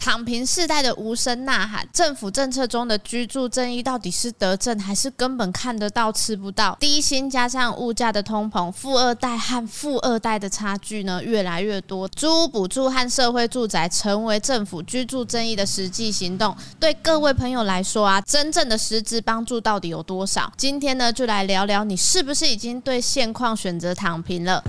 躺平世代的无声呐喊，政府政策中的居住正义到底是得政还是根本看得到吃不到？低薪加上物价的通膨，富二代和富二代的差距呢越来越多。租屋补助和社会住宅成为政府居住正义的实际行动，对各位朋友来说啊，真正的实质帮助到底有多少？今天呢，就来聊聊你是不是已经对现况选择躺平了。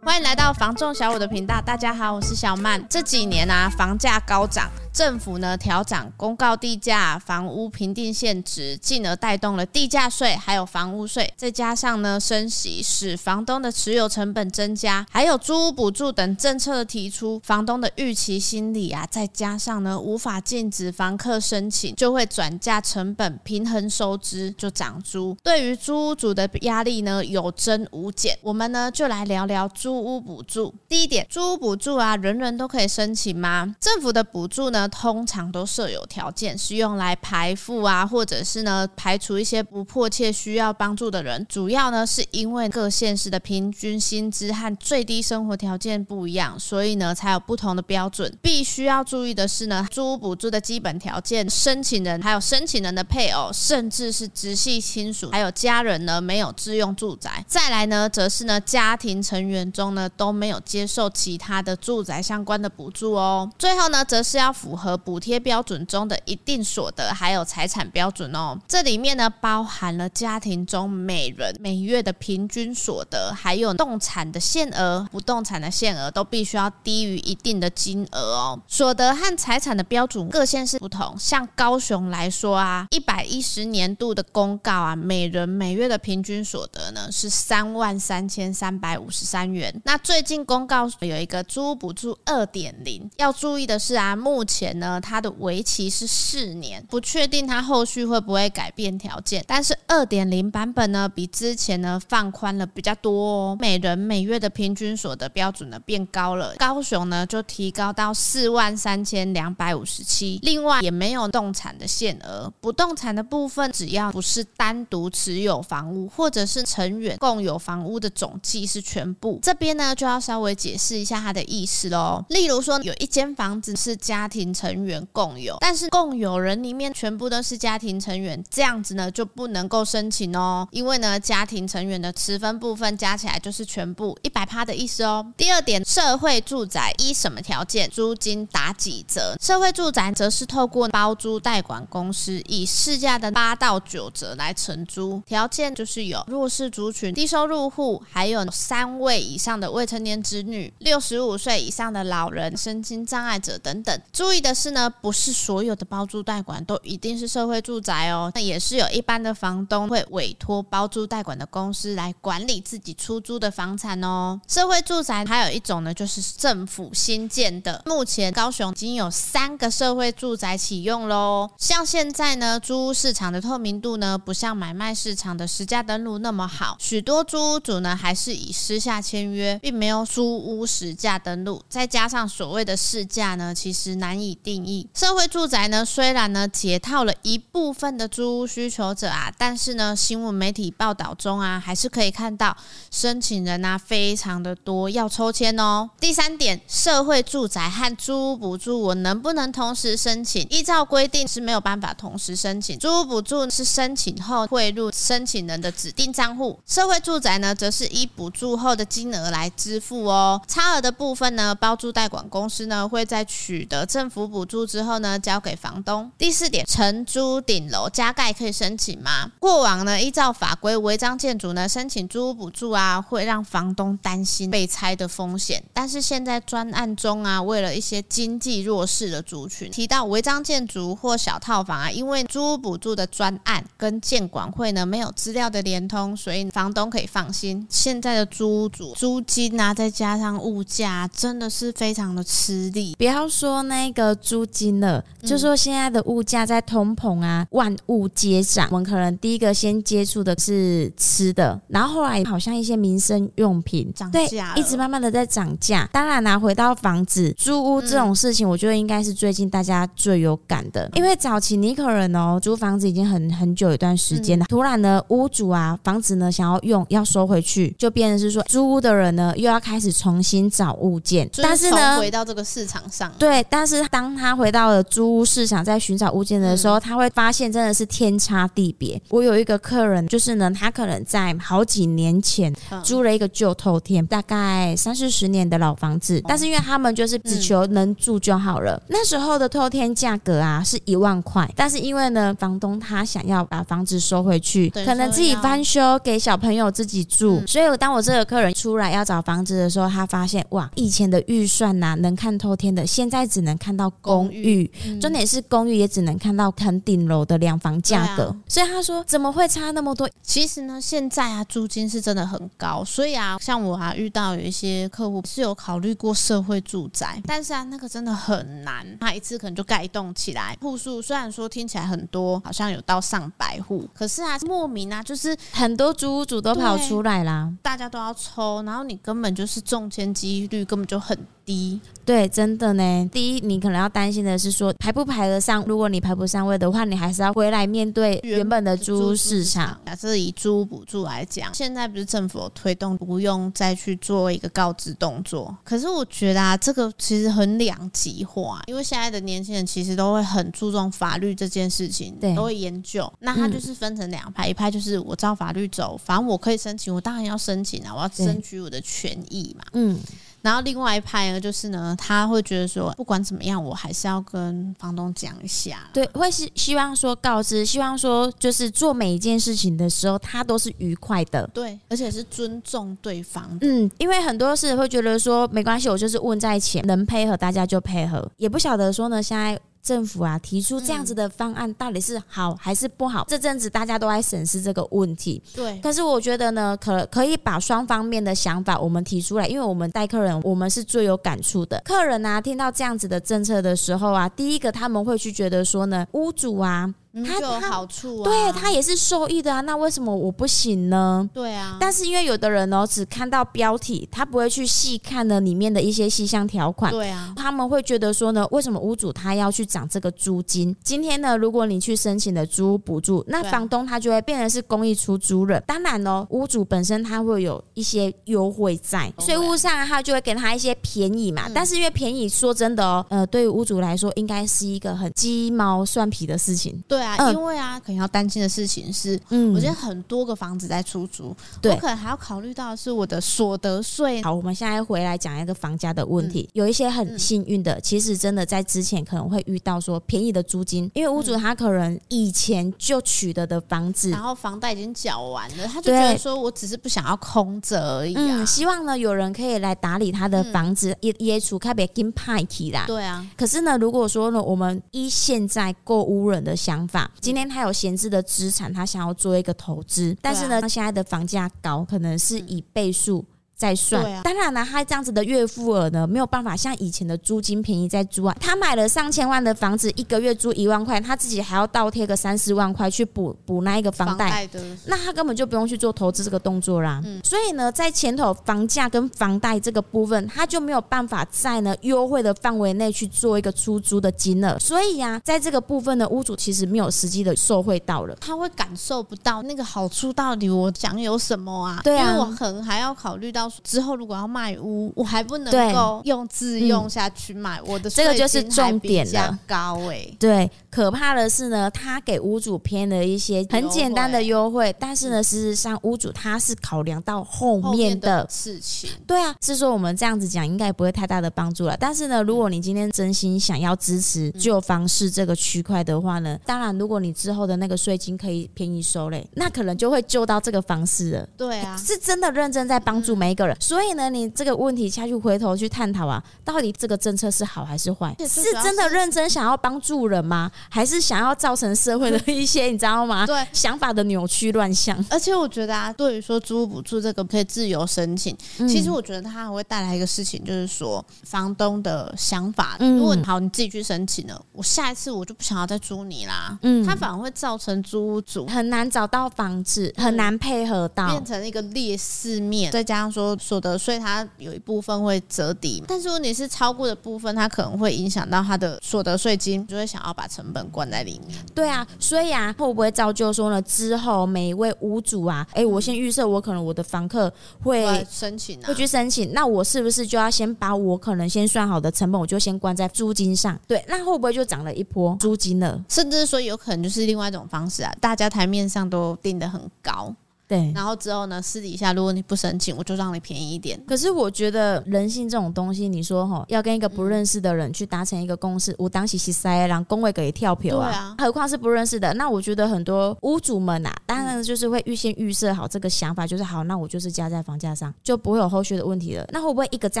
欢迎来到房仲小五的频道，大家好，我是小曼。这几年啊，房价高涨。政府呢调涨公告地价、房屋评定现值，进而带动了地价税还有房屋税，再加上呢升息，使房东的持有成本增加，还有租屋补助等政策的提出，房东的预期心理啊，再加上呢无法禁止房客申请，就会转嫁成本，平衡收支就涨租。对于租屋主的压力呢有增无减。我们呢就来聊聊租屋补助。第一点，租屋补助啊，人人都可以申请吗？政府的补助呢？呢通常都设有条件，是用来排富啊，或者是呢排除一些不迫切需要帮助的人。主要呢是因为各县市的平均薪资和最低生活条件不一样，所以呢才有不同的标准。必须要注意的是呢，租屋补助的基本条件，申请人还有申请人的配偶，甚至是直系亲属，还有家人呢没有自用住宅。再来呢，则是呢家庭成员中呢都没有接受其他的住宅相关的补助哦。最后呢，则是要符符合。补贴标准中的一定所得，还有财产标准哦。这里面呢，包含了家庭中每人每月的平均所得，还有动产的限额、不动产的限额，都必须要低于一定的金额哦。所得和财产的标准各县市不同，像高雄来说啊，一百一十年度的公告啊，每人每月的平均所得呢是三万三千三百五十三元。那最近公告有一个租补助二点零，要注意的是啊，目前。前呢，它的为期是四年，不确定它后续会不会改变条件。但是二点零版本呢，比之前呢放宽了比较多哦，每人每月的平均所得标准呢变高了，高雄呢就提高到四万三千两百五十七。另外也没有动产的限额，不动产的部分只要不是单独持有房屋，或者是成员共有房屋的总计是全部。这边呢就要稍微解释一下它的意思喽。例如说有一间房子是家庭。成员共有，但是共有人里面全部都是家庭成员，这样子呢就不能够申请哦，因为呢家庭成员的持分部分加起来就是全部一百趴的意思哦。第二点，社会住宅依什么条件租金打几折？社会住宅则是透过包租代管公司以市价的八到九折来承租，条件就是有弱势族群、低收入户，还有三位以上的未成年子女、六十五岁以上的老人、身心障碍者等等。注意的。是呢，不是所有的包租代管都一定是社会住宅哦。那也是有一般的房东会委托包租代管的公司来管理自己出租的房产哦。社会住宅还有一种呢，就是政府新建的。目前高雄已经有三个社会住宅启用喽。像现在呢，租屋市场的透明度呢，不像买卖市场的实价登录那么好，许多租屋主呢还是以私下签约，并没有租屋实价登录。再加上所谓的市价呢，其实难以。定义社会住宅呢，虽然呢解套了一部分的租屋需求者啊，但是呢新闻媒体报道中啊，还是可以看到申请人啊非常的多，要抽签哦。第三点，社会住宅和租屋补助我能不能同时申请？依照规定是没有办法同时申请。租屋补助是申请后汇入申请人的指定账户，社会住宅呢则是依补助后的金额来支付哦。差额的部分呢，包租代管公司呢会在取得政府补助之后呢，交给房东。第四点，承租顶楼加盖可以申请吗？过往呢，依照法规，违章建筑呢申请租屋补助啊，会让房东担心被拆的风险。但是现在专案中啊，为了一些经济弱势的族群，提到违章建筑或小套房啊，因为租屋补助的专案跟建管会呢没有资料的连通，所以房东可以放心。现在的租屋主租金啊，再加上物价，真的是非常的吃力。不要说那个。个租金了。嗯、就说现在的物价在通膨啊，万物皆涨。我们可能第一个先接触的是吃的，然后后来好像一些民生用品涨价，一直慢慢的在涨价。当然拿、啊、回到房子租屋这种事情，我觉得应该是最近大家最有感的，嗯、因为早期你可能哦租房子已经很很久一段时间了，嗯、突然呢屋主啊房子呢想要用要收回去，就变成是说租屋的人呢又要开始重新找物件，但是呢回到这个市场上，对，但是当他回到了租屋市场在寻找物件的时候，嗯、他会发现真的是天差地别。我有一个客人，就是呢他可能在好几年前租了一个旧透天，大概三四十年的老房子，但是因为他们就是只求能住就好了。嗯、那时候的透天价格啊是一万块，但是因为呢房东他想要把房子收回去，可能自己翻修给小朋友自己住，嗯、所以当我这个客人出来要找房子的时候，他发现哇，以前的预算呐、啊、能看透天的，现在只能看到公寓，公寓重点是公寓也只能看到很顶楼的两房价格，啊、所以他说怎么会差那么多？其实呢，现在啊租金是真的很高，所以啊像我啊遇到有一些客户是有考虑过社会住宅，但是啊那个真的很难，他一次可能就盖一栋起来，户数虽然说听起来很多，好像有到上百户，可是啊莫名啊就是很多租屋主都跑出来啦，大家都要抽，然后你根本就是中签几率根本就很低。对，真的呢。第一，你可能要担心的是说排不排得上，如果你排不上位的话，你还是要回来面对原本的租屋市场。假设以租屋补助来讲，现在不是政府有推动不用再去做一个告知动作，可是我觉得啊，这个其实很两极化，因为现在的年轻人其实都会很注重法律这件事情，对，都会研究。那他就是分成两派，嗯、一派就是我照法律走，反正我可以申请，我当然要申请啊，我要争取我的权益嘛。嗯。然后另外一派呢，就是呢，他会觉得说，不管怎么样，我还是要跟房东讲一下。对，会是希望说告知，希望说就是做每一件事情的时候，他都是愉快的。对，而且是尊重对方。嗯，因为很多事会觉得说没关系，我就是问在前，能配合大家就配合，也不晓得说呢，现在。政府啊提出这样子的方案，到底是好还是不好？嗯、这阵子大家都在审视这个问题。对，可是我觉得呢，可可以把双方面的想法我们提出来，因为我们带客人，我们是最有感触的。客人啊，听到这样子的政策的时候啊，第一个他们会去觉得说呢，屋主啊。他有好处啊，对他也是受益的啊。那为什么我不行呢？对啊。但是因为有的人哦，只看到标题，他不会去细看呢里面的一些细项条款。对啊。他们会觉得说呢，为什么屋主他要去涨这个租金？今天呢，如果你去申请的租屋补助，那房东他就会变成是公益出租人。当然哦，屋主本身他会有一些优惠在税务上，他就会给他一些便宜嘛。但是因为便宜，说真的哦，呃，对于屋主来说，应该是一个很鸡毛蒜皮的事情。对啊。因为啊，可能要担心的事情是，嗯，我觉得很多个房子在出租，对，我可能还要考虑到的是我的所得税。好，我们现在回来讲一个房价的问题。有一些很幸运的，其实真的在之前可能会遇到说便宜的租金，因为屋主他可能以前就取得的房子，然后房贷已经缴完了，他就觉得说我只是不想要空着而已啊，希望呢有人可以来打理他的房子，也也除开别金派提啦。对啊，可是呢，如果说呢，我们依现在购屋人的想法。今天他有闲置的资产，他想要做一个投资，但是呢，他现在的房价高，可能是以倍数。再算，啊、当然了，他这样子的月付额呢，没有办法像以前的租金便宜再租啊。他买了上千万的房子，一个月租一万块，他自己还要倒贴个三四万块去补补那一个房贷，那他根本就不用去做投资这个动作啦。嗯、所以呢，在前头房价跟房贷这个部分，他就没有办法在呢优惠的范围内去做一个出租的金额。所以呀、啊，在这个部分呢，屋主其实没有实际的受惠到了，他会感受不到那个好处到底我享有什么啊？对啊，因为我可能还要考虑到。之后如果要卖屋，我还不能够用自用下去卖，我的这个就是重点了。高哎，对，可怕的是呢，他给屋主偏了一些很简单的优惠，但是呢，事实上屋主他是考量到后面的事情。对啊，是说我们这样子讲应该也不会太大的帮助了。但是呢，如果你今天真心想要支持旧房市这个区块的话呢，当然如果你之后的那个税金可以便宜收嘞，那可能就会救到这个房市了。对啊，是真的认真在帮助每一个。个人。所以呢，你这个问题下去回头去探讨啊，到底这个政策是好还是坏？是真的认真想要帮助人吗？还是想要造成社会的一些 你知道吗？对，想法的扭曲乱象。而且我觉得啊，对于说租屋补助这个可以自由申请，嗯、其实我觉得它还会带来一个事情，就是说房东的想法。如果好，你自己去申请了，我下一次我就不想要再租你啦。嗯，它反而会造成租屋主很难找到房子，很难配合到，变成一个劣势面。再加上说所得税，它有一部分会折抵，但是如果你是超过的部分，它可能会影响到它的所得税金，就会想要把成本关在里面。对啊，所以啊，会不会造就说呢？之后每一位屋主啊，哎，我先预设我可能我的房客会申请，会去申请，那我是不是就要先把我可能先算好的成本，我就先关在租金上？对，那会不会就涨了一波租金了？甚至说有可能就是另外一种方式啊，大家台面上都定的很高。对，然后之后呢，私底下如果你不申请，我就让你便宜一点。可是我觉得人性这种东西，你说哈，要跟一个不认识的人去达成一个共识，我当时是塞然后工位给跳票啊，何况是不认识的。那我觉得很多屋主们呐、啊，当然就是会预先预设好这个想法，就是好，那我就是加在房价上，就不会有后续的问题了。那会不会一个这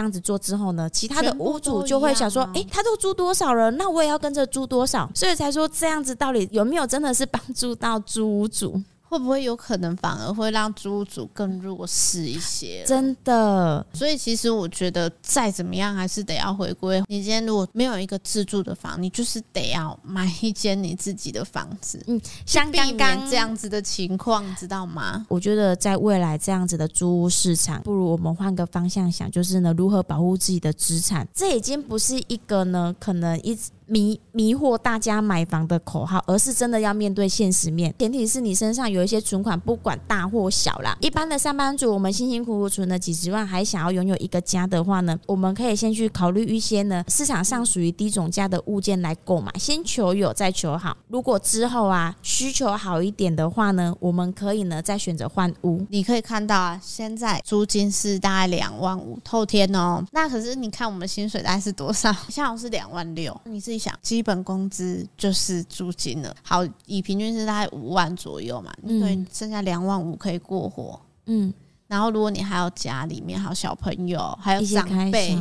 样子做之后呢，其他的屋主就会想说，哎，他都租多少了，那我也要跟着租多少，所以才说这样子到底有没有真的是帮助到租屋主？会不会有可能反而会让租屋主更弱势一些？真的，所以其实我觉得再怎么样还是得要回归。你今天如果没有一个自住的房，你就是得要买一间你自己的房子。嗯，像刚刚这样子的情况，你知道吗？我觉得在未来这样子的租屋市场，不如我们换个方向想，就是呢，如何保护自己的资产？这已经不是一个呢，可能一直。迷迷惑大家买房的口号，而是真的要面对现实面。前提是你身上有一些存款，不管大或小啦。一般的上班族，我们辛辛苦苦存了几十万，还想要拥有一个家的话呢，我们可以先去考虑一些呢市场上属于低总价的物件来购买，先求有再求好。如果之后啊需求好一点的话呢，我们可以呢再选择换屋。你可以看到啊，现在租金是大概两万五透天哦。那可是你看我们薪水大概是多少？像我是两万六，你自己。想基本工资就是租金了，好，以平均是大概五万左右嘛，你可以剩下两万五可以过活，嗯，然后如果你还有家里面还有小朋友，还有长辈。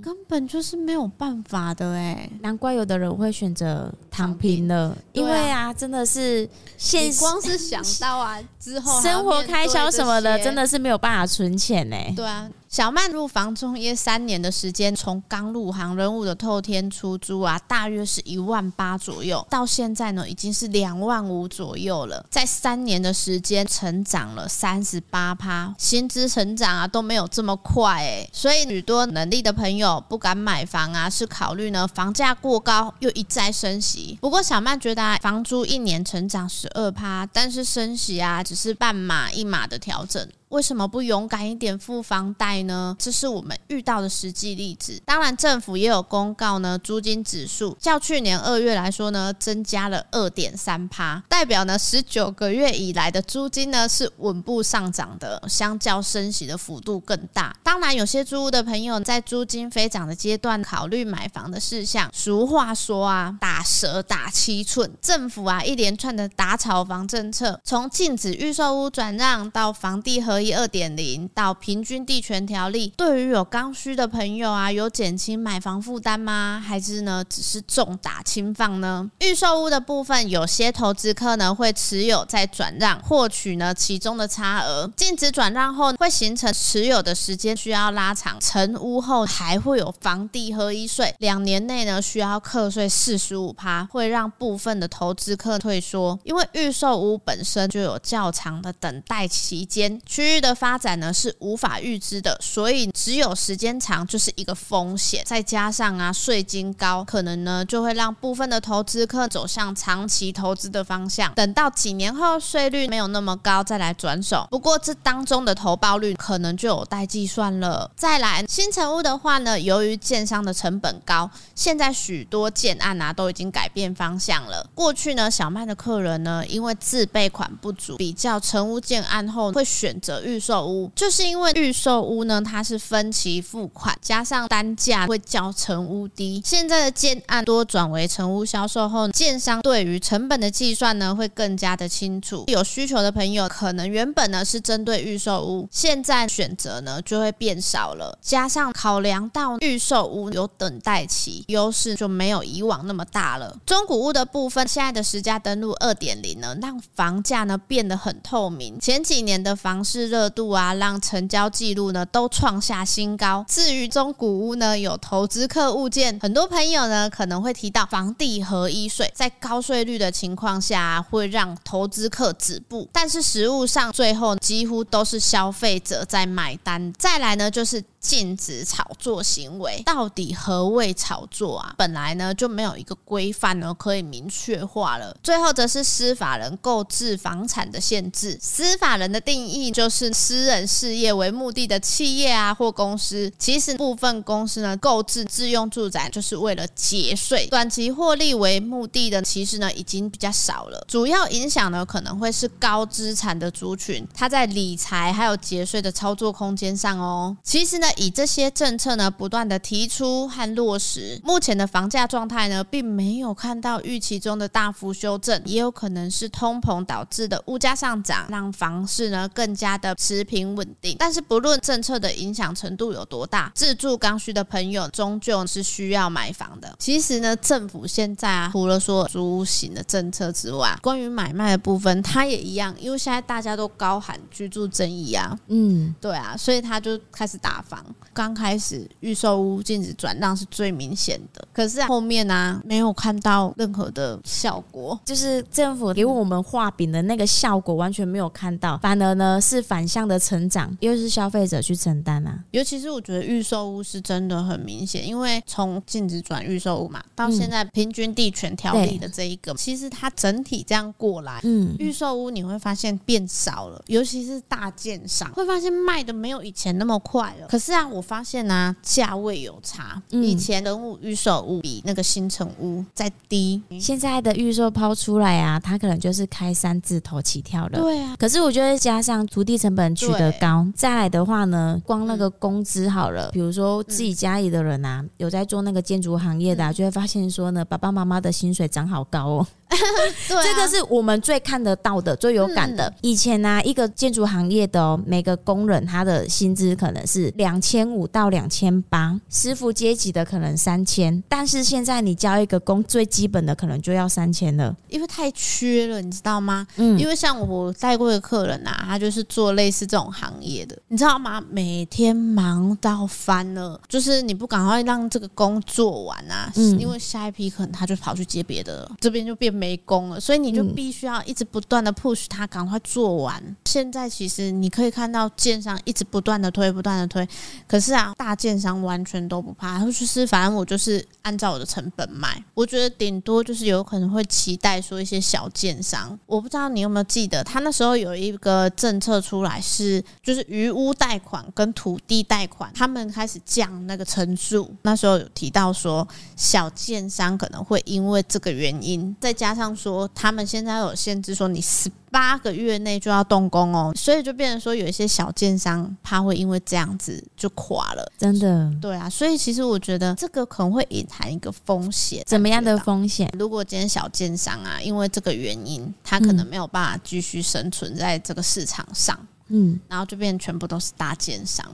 根本就是没有办法的哎，难怪有的人会选择躺平了，因为啊，真的是现实，光是想到啊之后生活开销什么的，真的是没有办法存钱呢。对啊，小曼入房中约三年的时间，从刚入行人物的透天出租啊，大约是一万八左右，到现在呢，已经是两万五左右了，在三年的时间成长了三十八趴，薪资成长啊都没有这么快哎，所以许多能力的朋友。不敢买房啊，是考虑呢房价过高又一再升息。不过小曼觉得啊，房租一年成长十二趴，但是升息啊只是半码一码的调整。为什么不勇敢一点付房贷呢？这是我们遇到的实际例子。当然，政府也有公告呢，租金指数较去年二月来说呢，增加了二点三趴，代表呢十九个月以来的租金呢是稳步上涨的，相较升息的幅度更大。当然，有些租屋的朋友在租金飞涨的阶段考虑买房的事项。俗话说啊，打蛇打七寸。政府啊一连串的打炒房政策，从禁止预售屋转让到房地合一二点零到平均地权条例，对于有刚需的朋友啊，有减轻买房负担吗？还是呢，只是重打轻放呢？预售屋的部分，有些投资客呢会持有再转让，获取呢其中的差额。禁止转让后，会形成持有的时间需要拉长。成屋后还会有房地合一税，两年内呢需要课税四十五趴，会让部分的投资客退缩，因为预售屋本身就有较长的等待期间。区区域的发展呢是无法预知的，所以只有时间长就是一个风险。再加上啊税金高，可能呢就会让部分的投资客走向长期投资的方向。等到几年后税率没有那么高再来转手。不过这当中的投报率可能就有待计算了。再来新成屋的话呢，由于建商的成本高，现在许多建案啊都已经改变方向了。过去呢小曼的客人呢因为自备款不足，比较成屋建案后会选择。预售屋，就是因为预售屋呢，它是分期付款，加上单价会较成屋低。现在的建案多转为成屋销售后，建商对于成本的计算呢，会更加的清楚。有需求的朋友，可能原本呢是针对预售屋，现在选择呢就会变少了。加上考量到预售屋有等待期，优势就没有以往那么大了。中古屋的部分，现在的实价登录二点零呢，让房价呢变得很透明。前几年的房市热度啊，让成交记录呢都创下新高。至于中古屋呢，有投资客物件，很多朋友呢可能会提到房地合一税，在高税率的情况下，会让投资客止步。但是实物上，最后几乎都是消费者在买单。再来呢，就是。禁止炒作行为，到底何谓炒作啊？本来呢就没有一个规范呢可以明确化了。最后则是司法人购置房产的限制。司法人的定义就是私人事业为目的的企业啊或公司。其实部分公司呢购置自用住宅就是为了节税，短期获利为目的的，其实呢已经比较少了。主要影响呢可能会是高资产的族群，他在理财还有节税的操作空间上哦。其实呢。以这些政策呢，不断的提出和落实，目前的房价状态呢，并没有看到预期中的大幅修正，也有可能是通膨导致的物价上涨，让房市呢更加的持平稳定。但是不论政策的影响程度有多大，自住刚需的朋友终究是需要买房的。其实呢，政府现在啊，除了说租屋型的政策之外，关于买卖的部分，它也一样，因为现在大家都高喊居住正义啊，嗯，对啊，所以他就开始打房。刚开始预售屋禁止转让是最明显的，可是后面呢、啊、没有看到任何的效果，就是政府给我们画饼的那个效果完全没有看到，反而呢是反向的成长，又是消费者去承担啊。尤其是我觉得预售屋是真的很明显，因为从禁止转预售屋嘛，到现在平均地权条例的这一个，其实它整体这样过来，嗯，预售屋你会发现变少了，尤其是大建商会发现卖的没有以前那么快了。可是啊。我发现呢、啊，价位有差。以前的物预售物比那个新城屋再低，现在的预售抛出来啊，它可能就是开三字头起跳的。对啊，可是我觉得加上土地成本取得高，再来的话呢，光那个工资好了，比如说自己家里的人啊，有在做那个建筑行业的、啊，就会发现说呢，爸爸妈妈的薪水涨好高哦。对啊、这个是我们最看得到的、最有感的。以前呢、啊，一个建筑行业的、哦、每个工人，他的薪资可能是两千五到两千八，师傅阶级的可能三千。但是现在你交一个工，最基本的可能就要三千了，因为太缺了，你知道吗？嗯，因为像我带过的客人啊，他就是做类似这种行业的，你知道吗？每天忙到翻了，就是你不赶快让这个工做完啊，嗯、因为下一批可能他就跑去接别的了，这边就变。没工了，所以你就必须要一直不断的 push 他赶快做完。嗯、现在其实你可以看到建商一直不断的推，不断的推，可是啊，大建商完全都不怕，就是反正我就是按照我的成本卖。我觉得顶多就是有可能会期待说一些小建商，我不知道你有没有记得，他那时候有一个政策出来是，就是余屋贷款跟土地贷款，他们开始降那个成数。那时候有提到说，小建商可能会因为这个原因再加。加上说，他们现在有限制，说你十八个月内就要动工哦，所以就变成说，有一些小建商怕会因为这样子就垮了，真的。对啊，所以其实我觉得这个可能会隐含一个风险，怎么样的风险？如果今天小建商啊，因为这个原因，他可能没有办法继续生存在这个市场上，嗯，然后就变全部都是大建商。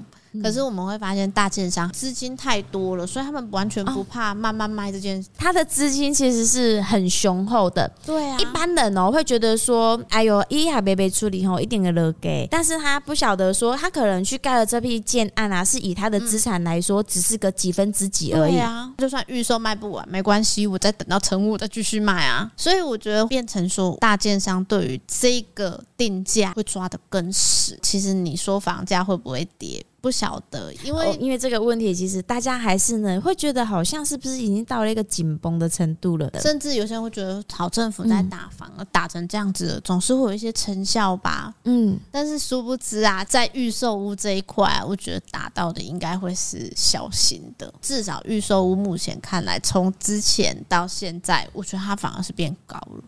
可是我们会发现，大建商资金太多了，所以他们完全不怕慢慢卖这件事。他的资金其实是很雄厚的。对啊，一般人哦会觉得说，哎呦，一还没被处理吼，一点个乐给。但是他不晓得说，他可能去盖了这批建案啊，是以他的资产来说，只是个几分之几而已。对啊，就算预售卖不完没关系，我再等到成屋再继续卖啊。所以我觉得变成说，大建商对于这个定价会抓得更死。其实你说房价会不会跌？不晓得，因为、哦、因为这个问题，其实大家还是呢会觉得好像是不是已经到了一个紧绷的程度了，甚至有些人会觉得，好政府在打房，嗯、打成这样子，总是会有一些成效吧。嗯，但是殊不知啊，在预售屋这一块，我觉得打到的应该会是小型的，至少预售屋目前看来，从之前到现在，我觉得它反而是变高了。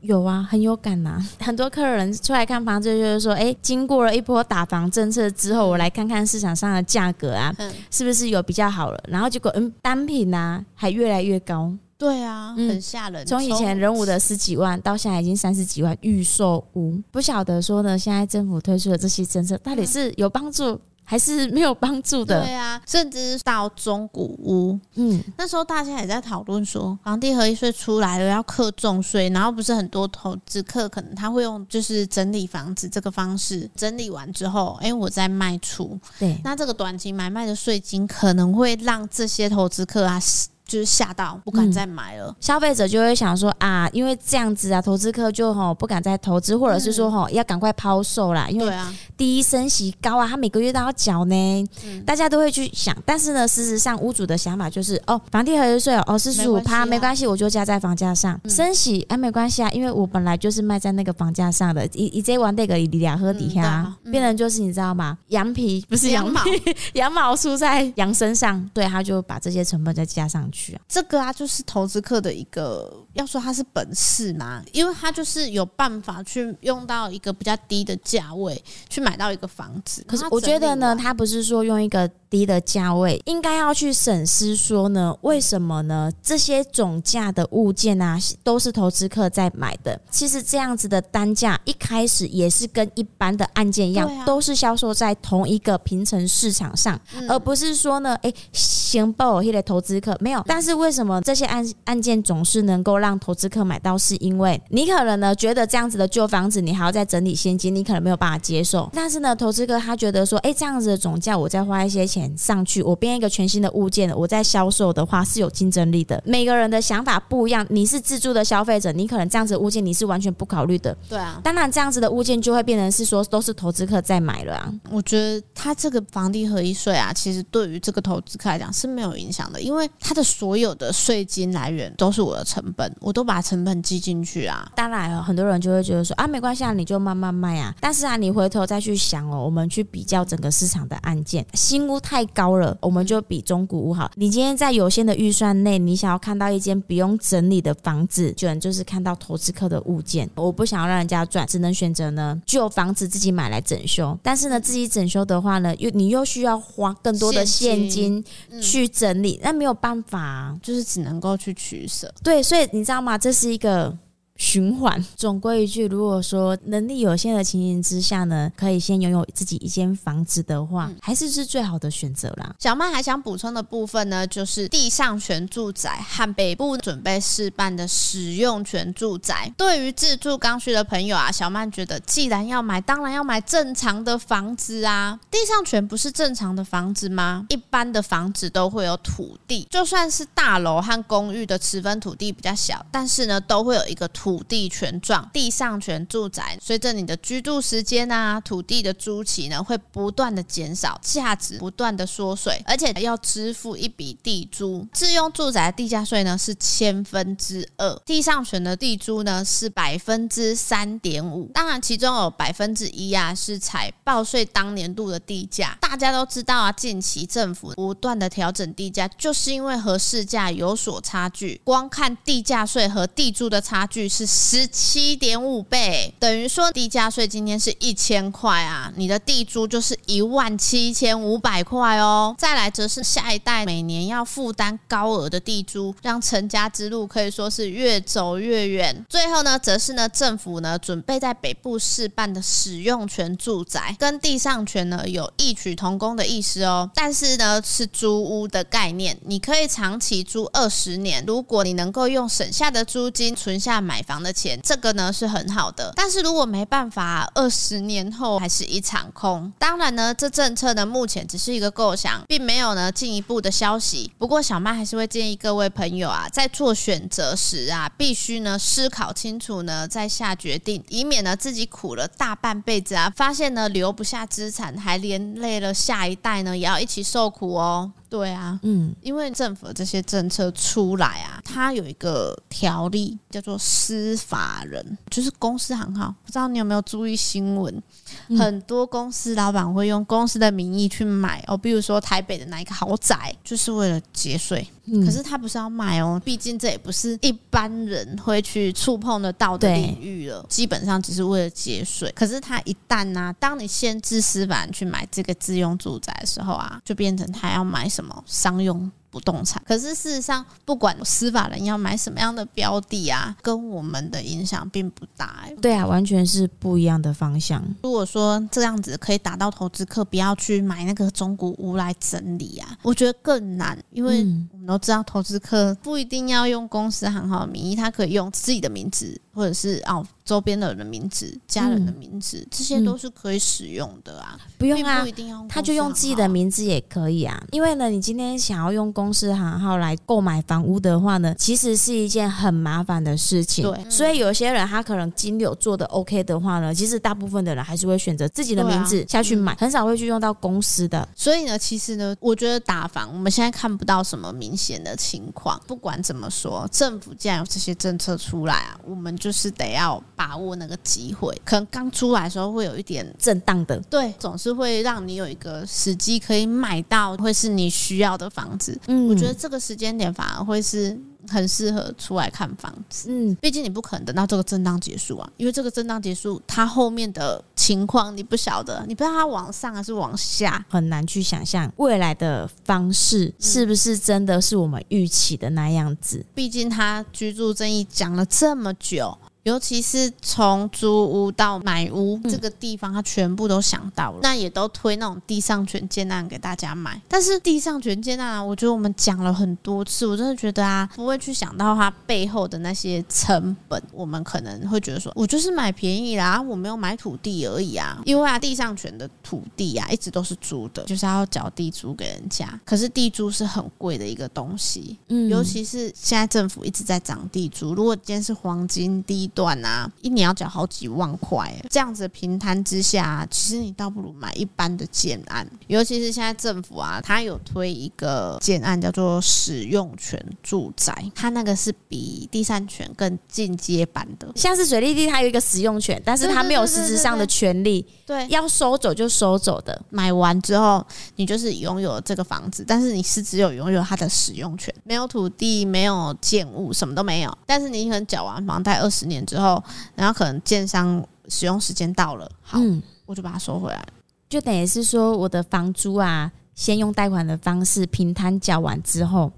有啊，很有感呐、啊。很多客人出来看房子，就是说，哎，经过了一波打房政策之后，我来看看市场上的价格啊，嗯、是不是有比较好了？然后结果，嗯，单品呐、啊、还越来越高。对啊，很吓人。从、嗯、以前人五的十几万，到现在已经三十几万预售屋，不晓得说呢，现在政府推出的这些政策到底是有帮助？还是没有帮助的。对啊，甚至到中古屋，嗯，那时候大家也在讨论说，房地合一税出来了要课重税，然后不是很多投资客可能他会用就是整理房子这个方式整理完之后，哎，我再卖出。对，那这个短期买卖的税金可能会让这些投资客啊。就是吓到不敢再买了，嗯、消费者就会想说啊，因为这样子啊，投资客就吼不敢再投资，或者是说吼要赶快抛售啦，因为第一升息高啊，他每个月都要缴呢，嗯、大家都会去想。但是呢，事实上屋主的想法就是哦，房地合一税哦，四十五趴没关系，我就加在房价上，嗯、升息哎没关系啊，因为我本来就是卖在那个房价上的，一一这玩那个里两喝底下，变成就是你知道吗？羊皮不是羊毛，羊毛出在羊身上，对，他就把这些成本再加上去。这个啊，就是投资客的一个，要说他是本事嘛，因为他就是有办法去用到一个比较低的价位去买到一个房子。可是我觉得呢，他不是说用一个低的价位，应该要去审视说呢，为什么呢？这些总价的物件啊，都是投资客在买的。其实这样子的单价一开始也是跟一般的案件一样，啊、都是销售在同一个平层市场上，嗯、而不是说呢，哎，先报一类投资客没有。但是为什么这些案案件总是能够让投资客买到？是因为你可能呢觉得这样子的旧房子，你还要再整理现金，你可能没有办法接受。但是呢，投资客他觉得说，哎，这样子的总价，我再花一些钱上去，我编一个全新的物件，我在销售的话是有竞争力的。每个人的想法不一样，你是自助的消费者，你可能这样子的物件你是完全不考虑的。对啊，当然这样子的物件就会变成是说都是投资客在买了啊。我觉得他这个房地合一税啊，其实对于这个投资客来讲是没有影响的，因为他的所有的税。金来源都是我的成本，我都把成本记进去啊。当然，很多人就会觉得说啊，没关系啊，你就慢慢卖啊。但是啊，你回头再去想哦，我们去比较整个市场的案件，新屋太高了，我们就比中古屋好。你今天在有限的预算内，你想要看到一间不用整理的房子，居然就是看到投资客的物件。我不想要让人家赚，只能选择呢旧房子自己买来整修。但是呢，自己整修的话呢，又你又需要花更多的现金去整理，那没有办法啊，就是只。能够去取舍，对，所以你知道吗？这是一个。循环，总归一句，如果说能力有限的情形之下呢，可以先拥有自己一间房子的话，嗯、还是是最好的选择啦。小曼还想补充的部分呢，就是地上权住宅和北部准备试办的使用权住宅。对于自住刚需的朋友啊，小曼觉得，既然要买，当然要买正常的房子啊。地上权不是正常的房子吗？一般的房子都会有土地，就算是大楼和公寓的持分土地比较小，但是呢，都会有一个土。土地权状、地上权住宅，随着你的居住时间啊，土地的租期呢会不断的减少，价值不断的缩水，而且要支付一笔地租。自用住宅的地价税呢是千分之二，地上权的地租呢是百分之三点五。当然，其中有百分之一啊是采报税当年度的地价。大家都知道啊，近期政府不断的调整地价，就是因为和市价有所差距。光看地价税和地租的差距。是十七点五倍，等于说地价税今天是一千块啊，你的地租就是一万七千五百块哦。再来则是下一代每年要负担高额的地租，让成家之路可以说是越走越远。最后呢，则是呢政府呢准备在北部试办的使用权住宅，跟地上权呢有异曲同工的意思哦，但是呢是租屋的概念，你可以长期租二十年，如果你能够用省下的租金存下买房的钱，这个呢是很好的，但是如果没办法，二十年后还是一场空。当然呢，这政策呢目前只是一个构想，并没有呢进一步的消息。不过小曼还是会建议各位朋友啊，在做选择时啊，必须呢思考清楚呢再下决定，以免呢自己苦了大半辈子啊，发现呢留不下资产，还连累了下一代呢也要一起受苦哦。对啊，嗯，因为政府的这些政策出来啊，它有一个条例叫做司法人，就是公司行号。不知道你有没有注意新闻？嗯、很多公司老板会用公司的名义去买哦，比如说台北的哪一个豪宅，就是为了节税。可是他不是要卖哦，毕竟这也不是一般人会去触碰得到的领域了，基本上只是为了节税。可是他一旦呢、啊，当你限制私法去买这个自用住宅的时候啊，就变成他要买什么商用。不动产，可是事实上，不管司法人要买什么样的标的啊，跟我们的影响并不大、欸。对啊，完全是不一样的方向。如果说这样子可以打到投资客不要去买那个中古屋来整理啊，我觉得更难，因为我们都知道投资客不一定要用公司行号的名义，他可以用自己的名字。或者是哦，周边的人的名字、家人的名字，嗯、这些都是可以使用的啊。不用啊，不一定要，他就用自己的名字也可以啊。因为呢，你今天想要用公司行号来购买房屋的话呢，其实是一件很麻烦的事情。对，所以有些人他可能金流做的 OK 的话呢，其实大部分的人还是会选择自己的名字下去买，啊嗯、很少会去用到公司的。所以呢，其实呢，我觉得打房我们现在看不到什么明显的情况。不管怎么说，政府既然有这些政策出来啊，我们就是得要。把握那个机会，可能刚出来的时候会有一点震荡的，对，总是会让你有一个时机可以买到会是你需要的房子。嗯，我觉得这个时间点反而会是很适合出来看房子。嗯，毕竟你不可能等到这个震荡结束啊，因为这个震荡结束，它后面的情况你不晓得，你不知道它往上还是往下，很难去想象未来的方式是不是真的是我们预期的那样子。毕竟他居住正义讲了这么久。尤其是从租屋到买屋这个地方，他全部都想到了，那也都推那种地上权建案给大家买。但是地上权建案啊，我觉得我们讲了很多次，我真的觉得啊，不会去想到它背后的那些成本。我们可能会觉得说，我就是买便宜啦，我没有买土地而已啊。因为啊，地上权的土地啊，一直都是租的，就是要缴地租给人家。可是地租是很贵的一个东西，嗯，尤其是现在政府一直在涨地租。如果今天是黄金地段啊，一年要缴好几万块，这样子平摊之下，其实你倒不如买一般的建案。尤其是现在政府啊，它有推一个建案叫做使用权住宅，它那个是比第三权更进阶版的。像是水利地，它有一个使用权，但是它没有实质上的权利，对，要收走就收走的。买完之后，你就是拥有这个房子，但是你是只有拥有它的使用权，没有土地，没有建物，什么都没有。但是你可能缴完房贷二十年之后，然后可能建商使用时间到了，好，嗯、我就把它收回来，就等于是说我的房租啊，先用贷款的方式平摊缴完之后。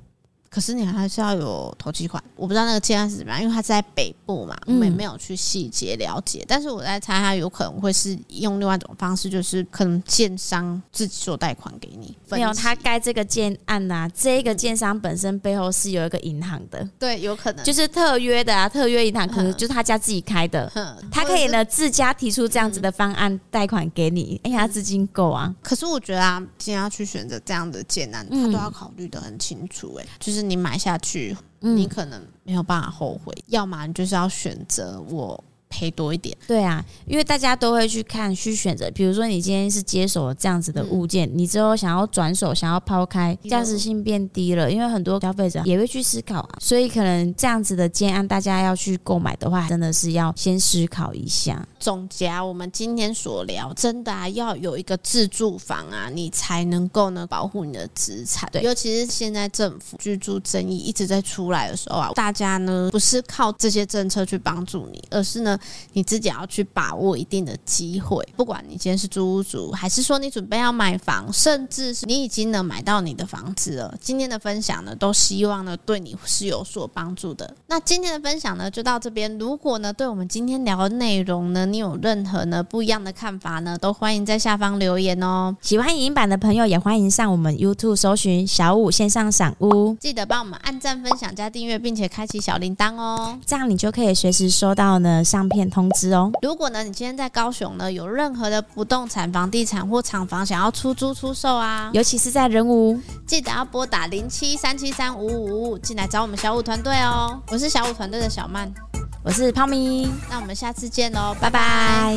可是你还是要有投期款，我不知道那个建案是怎么样，因为它是在北部嘛，我们也没有去细节了解。嗯、但是我在猜，它有可能会是用另外一种方式，就是可能建商自己做贷款给你。没有，他盖这个建案啊，这个建商本身背后是有一个银行的，对，有可能就是特约的啊，特约银行可能就是他家自己开的，他可以呢自家提出这样子的方案贷款给你，哎呀，资金够啊。可是我觉得啊，今天要去选择这样的建案，他都要考虑得很清楚，哎，就是。你买下去，你可能没有办法后悔。嗯、要么你就是要选择我。赔多一点，对啊，因为大家都会去看去选择。比如说，你今天是接手了这样子的物件，嗯、你之后想要转手，想要抛开，价值性变低了。因为很多消费者也会去思考啊，所以可能这样子的建案，大家要去购买的话，真的是要先思考一下。总结我们今天所聊，真的啊，要有一个自住房啊，你才能够呢保护你的资产。对，尤其是现在政府居住争议一直在出来的时候啊，大家呢不是靠这些政策去帮助你，而是呢。你自己要去把握一定的机会，不管你今天是租屋族，还是说你准备要买房，甚至是你已经能买到你的房子了。今天的分享呢，都希望呢对你是有所帮助的。那今天的分享呢就到这边。如果呢对我们今天聊的内容呢，你有任何呢不一样的看法呢，都欢迎在下方留言哦。喜欢影音版的朋友也欢迎上我们 YouTube 搜寻小五线上赏屋，记得帮我们按赞、分享、加订阅，并且开启小铃铛哦，这样你就可以随时收到呢上片通知哦。如果呢，你今天在高雄呢，有任何的不动产、房地产或厂房想要出租出售啊，尤其是在人武，记得要拨打零七三七三五五五五进来找我们小五团队哦。我是小五团队的小曼，我是泡咪，那我们下次见喽，拜拜。